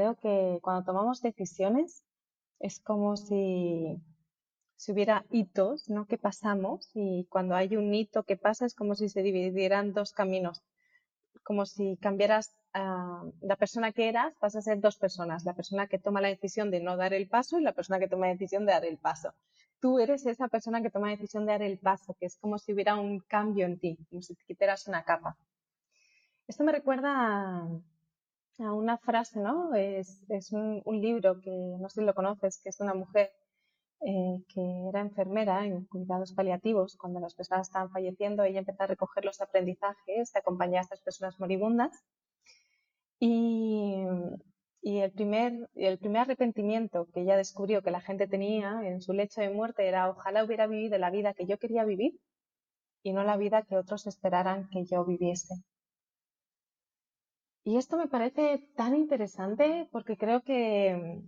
creo que cuando tomamos decisiones es como si, si hubiera hitos, ¿no? Que pasamos y cuando hay un hito que pasa es como si se dividieran dos caminos, como si cambiaras ah, la persona que eras, vas a ser dos personas, la persona que toma la decisión de no dar el paso y la persona que toma la decisión de dar el paso. Tú eres esa persona que toma la decisión de dar el paso, que es como si hubiera un cambio en ti, como si te quitaras una capa. Esto me recuerda una frase, ¿no? Es, es un, un, libro que no sé si lo conoces, que es de una mujer eh, que era enfermera en cuidados paliativos. Cuando las personas estaban falleciendo, ella empezó a recoger los aprendizajes de acompañar a estas personas moribundas. Y, y el, primer, el primer arrepentimiento que ella descubrió que la gente tenía en su lecho de muerte era ojalá hubiera vivido la vida que yo quería vivir y no la vida que otros esperaran que yo viviese. Y esto me parece tan interesante porque creo que,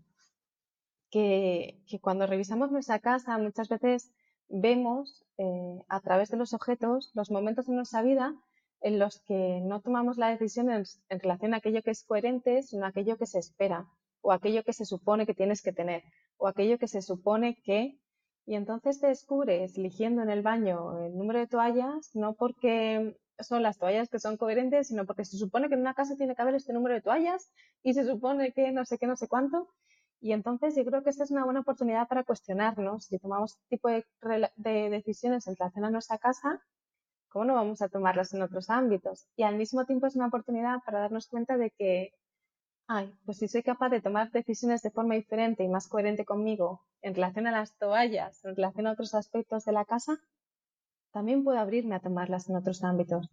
que, cuando revisamos nuestra casa muchas veces vemos eh, a través de los objetos los momentos de nuestra vida en los que no tomamos la decisión en, en, relación a aquello que es coherente, sino aquello que se espera, o aquello que se supone que tienes que tener, o aquello que se supone que... Y entonces te descubres eligiendo en el baño el número de toallas, no porque son las toallas que son coherentes, sino porque se supone que en una casa tiene que haber este número de toallas y se supone que no sé qué, no sé cuánto. Y entonces yo creo que esta es una buena oportunidad para cuestionarnos si tomamos este tipo de, de decisiones en relación a nuestra casa, ¿cómo no vamos a tomarlas en otros ámbitos? Y al mismo tiempo es una oportunidad para darnos cuenta de que, pues si soy capaz de tomar decisiones de forma diferente y más coherente conmigo en relación a las toallas, en relación a otros aspectos de la casa, también puedo abrirme a tomarlas en otros ámbitos.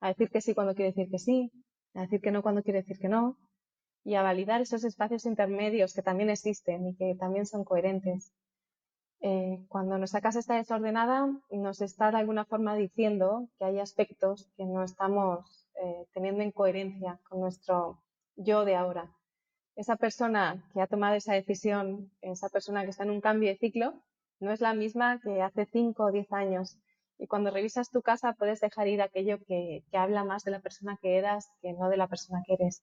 A decir que sí cuando quiero decir que sí, a decir que no cuando quiero decir que no, y a validar esos espacios intermedios que también existen y que también son coherentes. Eh, cuando nuestra casa está desordenada, nos está de alguna forma diciendo que hay aspectos que no estamos eh, teniendo en coherencia con nuestro yo de ahora. Esa persona que ha tomado esa decisión, esa persona que está en un cambio de ciclo, no es la misma que hace cinco o diez años y cuando revisas tu casa puedes dejar ir aquello que, que habla más de la persona que eras que no de la persona que eres.